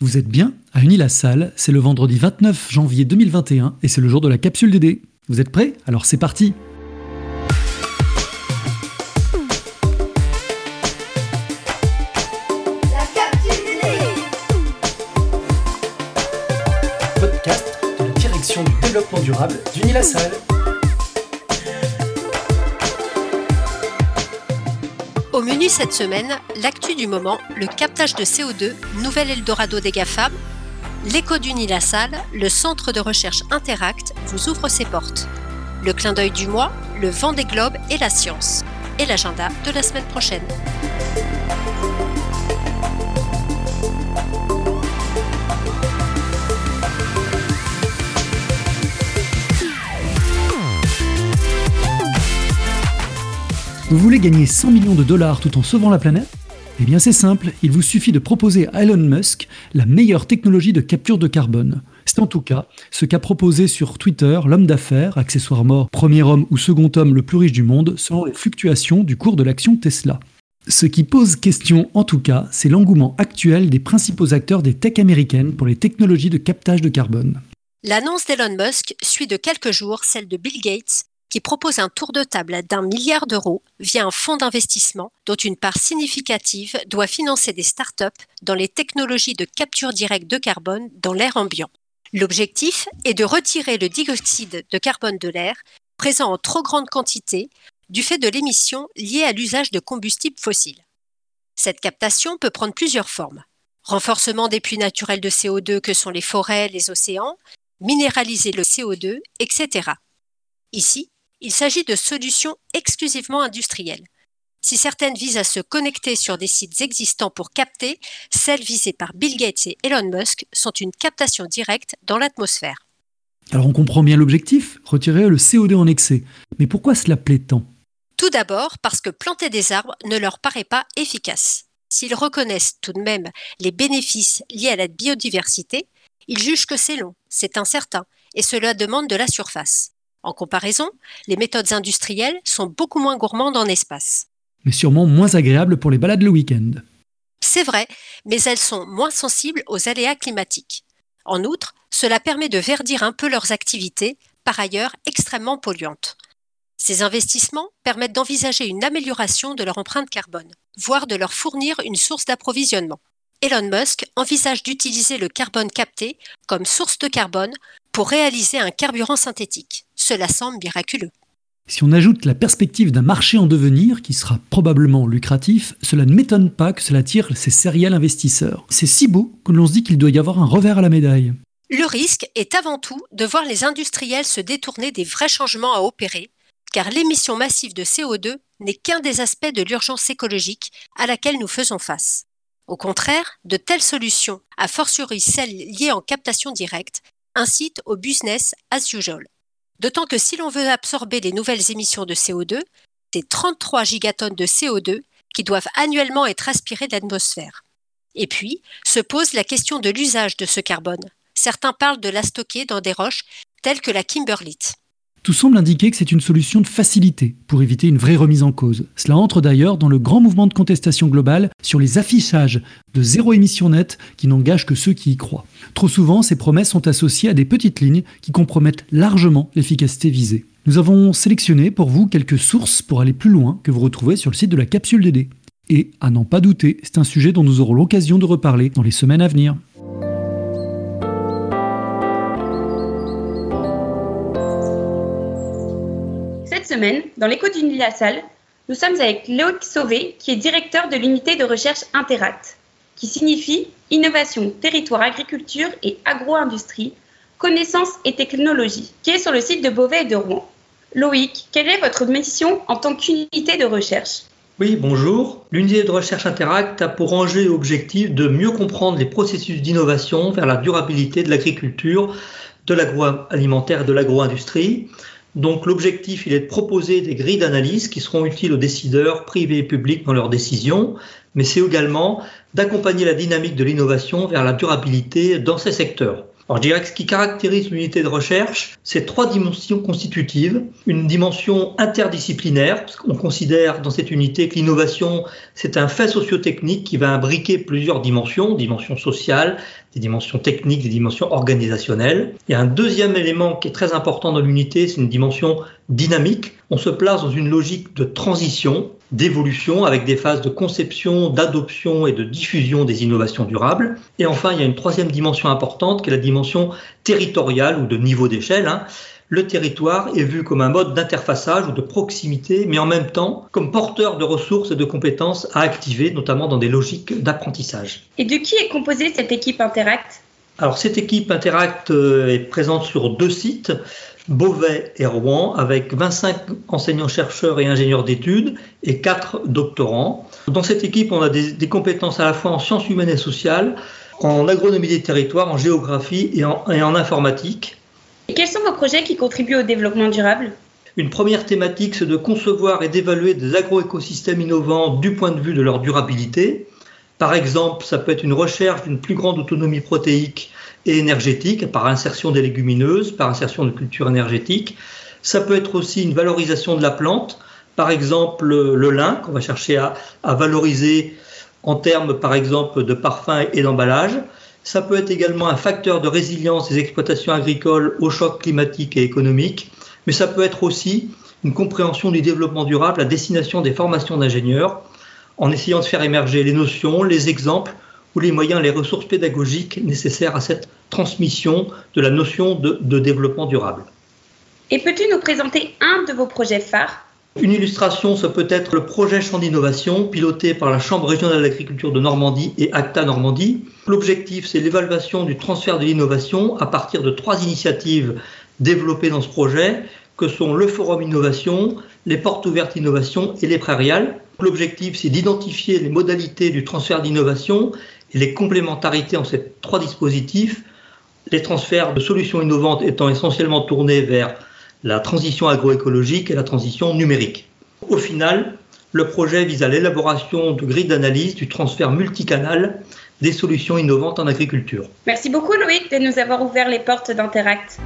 Vous êtes bien à Unis-la-Salle, c'est le vendredi 29 janvier 2021 et c'est le jour de la capsule DD. Vous êtes prêts? Alors c'est parti La capsule DD Podcast de la direction du développement durable d'Unis-la-Salle. Au menu cette semaine, l'actu du moment, le captage de CO2, nouvel Eldorado des GAFAM, l'écho d'Unilassal, le centre de recherche Interact vous ouvre ses portes. Le clin d'œil du mois, le vent des globes et la science. Et l'agenda de la semaine prochaine. Vous voulez gagner 100 millions de dollars tout en sauvant la planète? Eh bien c'est simple, il vous suffit de proposer à Elon Musk la meilleure technologie de capture de carbone. C'est en tout cas ce qu'a proposé sur Twitter l'homme d'affaires, accessoirement premier homme ou second homme le plus riche du monde, selon les fluctuations du cours de l'action Tesla. Ce qui pose question en tout cas, c'est l'engouement actuel des principaux acteurs des tech américaines pour les technologies de captage de carbone. L'annonce d'Elon Musk suit de quelques jours celle de Bill Gates, qui propose un tour de table d'un milliard d'euros via un fonds d'investissement dont une part significative doit financer des startups dans les technologies de capture directe de carbone dans l'air ambiant. L'objectif est de retirer le dioxyde de carbone de l'air présent en trop grande quantité du fait de l'émission liée à l'usage de combustibles fossiles. Cette captation peut prendre plusieurs formes. Renforcement des puits naturels de CO2 que sont les forêts, les océans, minéraliser le CO2, etc. Ici, il s'agit de solutions exclusivement industrielles. Si certaines visent à se connecter sur des sites existants pour capter, celles visées par Bill Gates et Elon Musk sont une captation directe dans l'atmosphère. Alors on comprend bien l'objectif, retirer le CO2 en excès. Mais pourquoi cela plaît tant? Tout d'abord parce que planter des arbres ne leur paraît pas efficace. S'ils reconnaissent tout de même les bénéfices liés à la biodiversité, ils jugent que c'est long, c'est incertain, et cela demande de la surface. En comparaison, les méthodes industrielles sont beaucoup moins gourmandes en espace. Mais sûrement moins agréable pour les balades le week-end. C'est vrai, mais elles sont moins sensibles aux aléas climatiques. En outre, cela permet de verdir un peu leurs activités, par ailleurs extrêmement polluantes. Ces investissements permettent d'envisager une amélioration de leur empreinte carbone, voire de leur fournir une source d'approvisionnement. Elon Musk envisage d'utiliser le carbone capté comme source de carbone pour réaliser un carburant synthétique. Cela semble miraculeux. Si on ajoute la perspective d'un marché en devenir qui sera probablement lucratif, cela ne m'étonne pas que cela attire ces sériels investisseurs. C'est si beau que l'on se dit qu'il doit y avoir un revers à la médaille. Le risque est avant tout de voir les industriels se détourner des vrais changements à opérer, car l'émission massive de CO2 n'est qu'un des aspects de l'urgence écologique à laquelle nous faisons face. Au contraire, de telles solutions, a fortiori celles liées en captation directe, incitent au business as usual. D'autant que si l'on veut absorber les nouvelles émissions de CO2, c'est 33 gigatonnes de CO2 qui doivent annuellement être aspirées de l'atmosphère. Et puis, se pose la question de l'usage de ce carbone. Certains parlent de la stocker dans des roches telles que la kimberlite. Tout semble indiquer que c'est une solution de facilité pour éviter une vraie remise en cause. Cela entre d'ailleurs dans le grand mouvement de contestation globale sur les affichages de zéro émission nette qui n'engagent que ceux qui y croient. Trop souvent, ces promesses sont associées à des petites lignes qui compromettent largement l'efficacité visée. Nous avons sélectionné pour vous quelques sources pour aller plus loin que vous retrouvez sur le site de la capsule DD. Et, à n'en pas douter, c'est un sujet dont nous aurons l'occasion de reparler dans les semaines à venir. Dans l'écho d'une la salle, nous sommes avec Léo Sauvé, qui est directeur de l'unité de recherche Interact, qui signifie Innovation, Territoire, Agriculture et Agro-Industrie, Connaissances et Technologies, qui est sur le site de Beauvais et de Rouen. Loïc, quelle est votre mission en tant qu'unité de recherche? Oui, bonjour. L'unité de recherche Interact a pour enjeu et objectif de mieux comprendre les processus d'innovation vers la durabilité de l'agriculture, de l'agroalimentaire et de l'agro-industrie. Donc l'objectif, il est de proposer des grilles d'analyse qui seront utiles aux décideurs privés et publics dans leurs décisions, mais c'est également d'accompagner la dynamique de l'innovation vers la durabilité dans ces secteurs. Alors, je dirais que ce qui caractérise l'unité de recherche, c'est trois dimensions constitutives. Une dimension interdisciplinaire, parce qu'on considère dans cette unité que l'innovation, c'est un fait sociotechnique qui va imbriquer plusieurs dimensions, dimensions sociales, des dimensions techniques, des dimensions organisationnelles. Il y a un deuxième élément qui est très important dans l'unité, c'est une dimension dynamique. On se place dans une logique de transition d'évolution avec des phases de conception, d'adoption et de diffusion des innovations durables. Et enfin, il y a une troisième dimension importante qui est la dimension territoriale ou de niveau d'échelle. Hein. Le territoire est vu comme un mode d'interfaçage ou de proximité, mais en même temps comme porteur de ressources et de compétences à activer, notamment dans des logiques d'apprentissage. Et de qui est composée cette équipe Interact? Alors cette équipe Interact euh, est présente sur deux sites. Beauvais et Rouen, avec 25 enseignants-chercheurs et ingénieurs d'études et 4 doctorants. Dans cette équipe, on a des, compétences à la fois en sciences humaines et sociales, en agronomie des territoires, en géographie et en, et en informatique. Et quels sont vos projets qui contribuent au développement durable? Une première thématique, c'est de concevoir et d'évaluer des agroécosystèmes innovants du point de vue de leur durabilité. Par exemple, ça peut être une recherche d'une plus grande autonomie protéique énergétique par insertion des légumineuses, par insertion de cultures énergétiques. Ça peut être aussi une valorisation de la plante, par exemple le lin qu'on va chercher à, à, valoriser en termes par exemple de parfum et d'emballage. Ça peut être également un facteur de résilience des exploitations agricoles aux chocs climatiques et économiques, mais ça peut être aussi une compréhension du développement durable à destination des formations d'ingénieurs, en essayant de faire émerger les notions, les exemples ou les moyens, les ressources pédagogiques nécessaires à cette transmission de la notion de, de développement durable. Et peux-tu nous présenter un de vos projets phares? Une illustration, ce peut être le projet Champ d'innovation piloté par la Chambre régionale d'agriculture de Normandie et ACTA Normandie. L'objectif, c'est l'évaluation du transfert de l'innovation à partir de trois initiatives développées dans ce projet, que sont le Forum Innovation, les Portes ouvertes Innovation et les Prairiales. L'objectif, c'est d'identifier les modalités du transfert d'innovation et les complémentarités en ces trois dispositifs, les transferts de solutions innovantes étant essentiellement tournés vers la transition agroécologique et la transition numérique. Au final, le projet vise à l'élaboration de grilles d'analyse du transfert multicanal des solutions innovantes en agriculture. Merci beaucoup Loïc de nous avoir ouvert les portes d'Interact.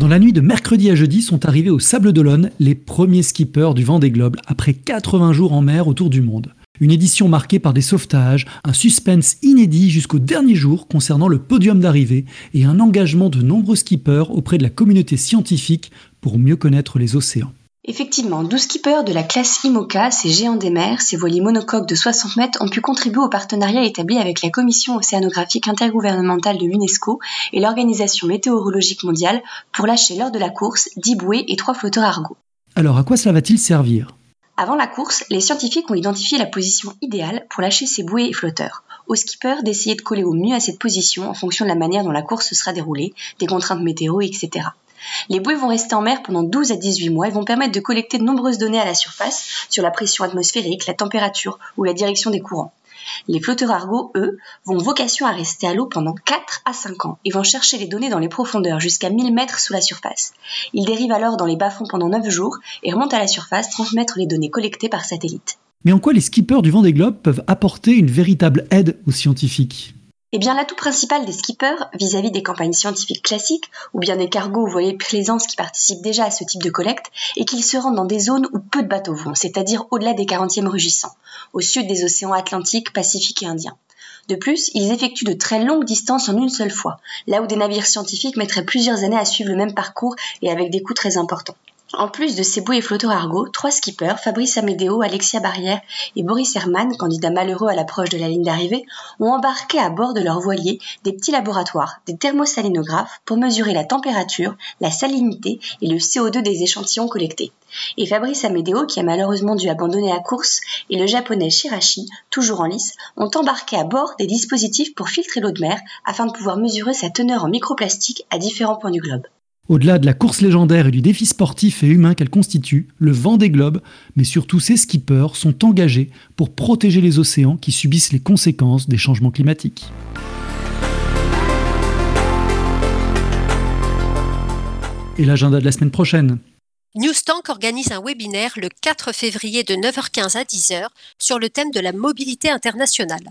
Dans la nuit de mercredi à jeudi sont arrivés au Sable d'Olonne les premiers skippers du Vendée Globe après 80 jours en mer autour du monde. Une édition marquée par des sauvetages, un suspense inédit jusqu'au dernier jour concernant le podium d'arrivée et un engagement de nombreux skippers auprès de la communauté scientifique pour mieux connaître les océans. Effectivement, 12 skippers de la classe IMOCA, ces géants des mers, ces voiliers monocoques de 60 mètres, ont pu contribuer au partenariat établi avec la Commission océanographique intergouvernementale de l'UNESCO et l'Organisation météorologique mondiale pour lâcher lors de la course 10 bouées et 3 flotteurs argot. Alors à quoi cela va-t-il servir? Avant la course, les scientifiques ont identifié la position idéale pour lâcher ces bouées et flotteurs. Aux skippers d'essayer de coller au mieux à cette position en fonction de la manière dont la course sera déroulée, des contraintes météo, etc. Les bouées vont rester en mer pendant 12 à 18 mois et vont permettre de collecter de nombreuses données à la surface sur la pression atmosphérique, la température ou la direction des courants. Les flotteurs argot, eux, vont vocation à rester à l'eau pendant 4 à 5 ans et vont chercher les données dans les profondeurs jusqu'à 1000 mètres sous la surface. Ils dérivent alors dans les bas-fonds pendant 9 jours et remontent à la surface transmettre les données collectées par satellite. Mais en quoi les skippers du Vendée Globe peuvent apporter une véritable aide aux scientifiques? Eh bien, l'atout principal des skippers vis-à-vis des campagnes scientifiques classiques, ou bien des cargos ou voiliers plaisance qui participent déjà à ce type de collecte, est qu'ils se rendent dans des zones où peu de bateaux vont, c'est-à-dire au-delà des 40e rugissants, au sud des océans Atlantique, Pacifique et Indien. De plus, ils effectuent de très longues distances en une seule fois, là où des navires scientifiques mettraient plusieurs années à suivre le même parcours et avec des coûts très importants. En plus de ces bouées flotteurs argot, trois skippers, Fabrice Amédéo, Alexia Barrière et Boris Herman, candidat malheureux à l'approche de la ligne d'arrivée, ont embarqué à bord de leur voilier des petits laboratoires, des thermosalinographes, pour mesurer la température, la salinité et le CO2 des échantillons collectés. Et Fabrice Amédéo, qui a malheureusement dû abandonner la course, et le japonais Shirashi, toujours en lice, ont embarqué à bord des dispositifs pour filtrer l'eau de mer afin de pouvoir mesurer sa teneur en microplastique à différents points du globe. Au-delà de la course légendaire et du défi sportif et humain qu'elle constitue, le vent des globes, mais surtout ses skippers, sont engagés pour protéger les océans qui subissent les conséquences des changements climatiques. Et l'agenda de la semaine prochaine Newstank organise un webinaire le 4 février de 9h15 à 10h sur le thème de la mobilité internationale.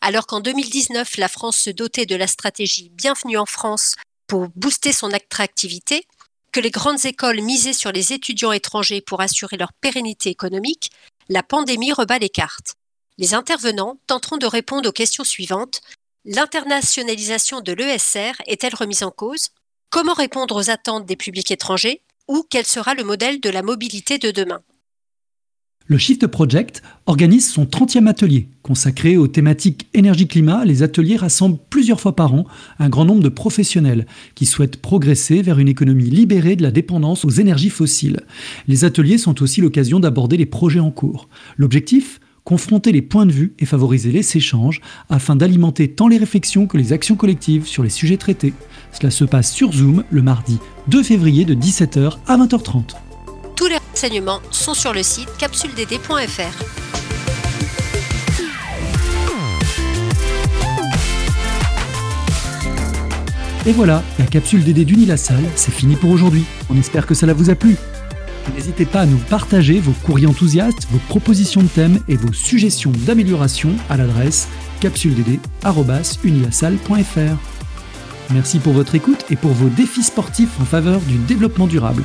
Alors qu'en 2019, la France se dotait de la stratégie Bienvenue en France pour booster son attractivité, que les grandes écoles misaient sur les étudiants étrangers pour assurer leur pérennité économique, la pandémie rebat les cartes. Les intervenants tenteront de répondre aux questions suivantes. L'internationalisation de l'ESR est-elle remise en cause? Comment répondre aux attentes des publics étrangers? Ou quel sera le modèle de la mobilité de demain? Le Shift Project organise son 30e atelier. Consacré aux thématiques énergie-climat, les ateliers rassemblent plusieurs fois par an un grand nombre de professionnels qui souhaitent progresser vers une économie libérée de la dépendance aux énergies fossiles. Les ateliers sont aussi l'occasion d'aborder les projets en cours. L'objectif confronter les points de vue et favoriser les échanges afin d'alimenter tant les réflexions que les actions collectives sur les sujets traités. Cela se passe sur Zoom le mardi 2 février de 17h à 20h30. Tous les renseignements sont sur le site capsuleddd.fr. Et voilà, la capsule DD d'Unilassal, c'est fini pour aujourd'hui. On espère que ça vous a plu. N'hésitez pas à nous partager vos courriers enthousiastes, vos propositions de thèmes et vos suggestions d'amélioration à l'adresse capsuleddd.unilassal.fr. Merci pour votre écoute et pour vos défis sportifs en faveur du développement durable.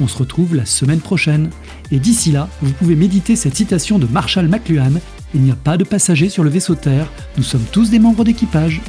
On se retrouve la semaine prochaine. Et d'ici là, vous pouvez méditer cette citation de Marshall McLuhan Il n'y a pas de passagers sur le vaisseau Terre, nous sommes tous des membres d'équipage.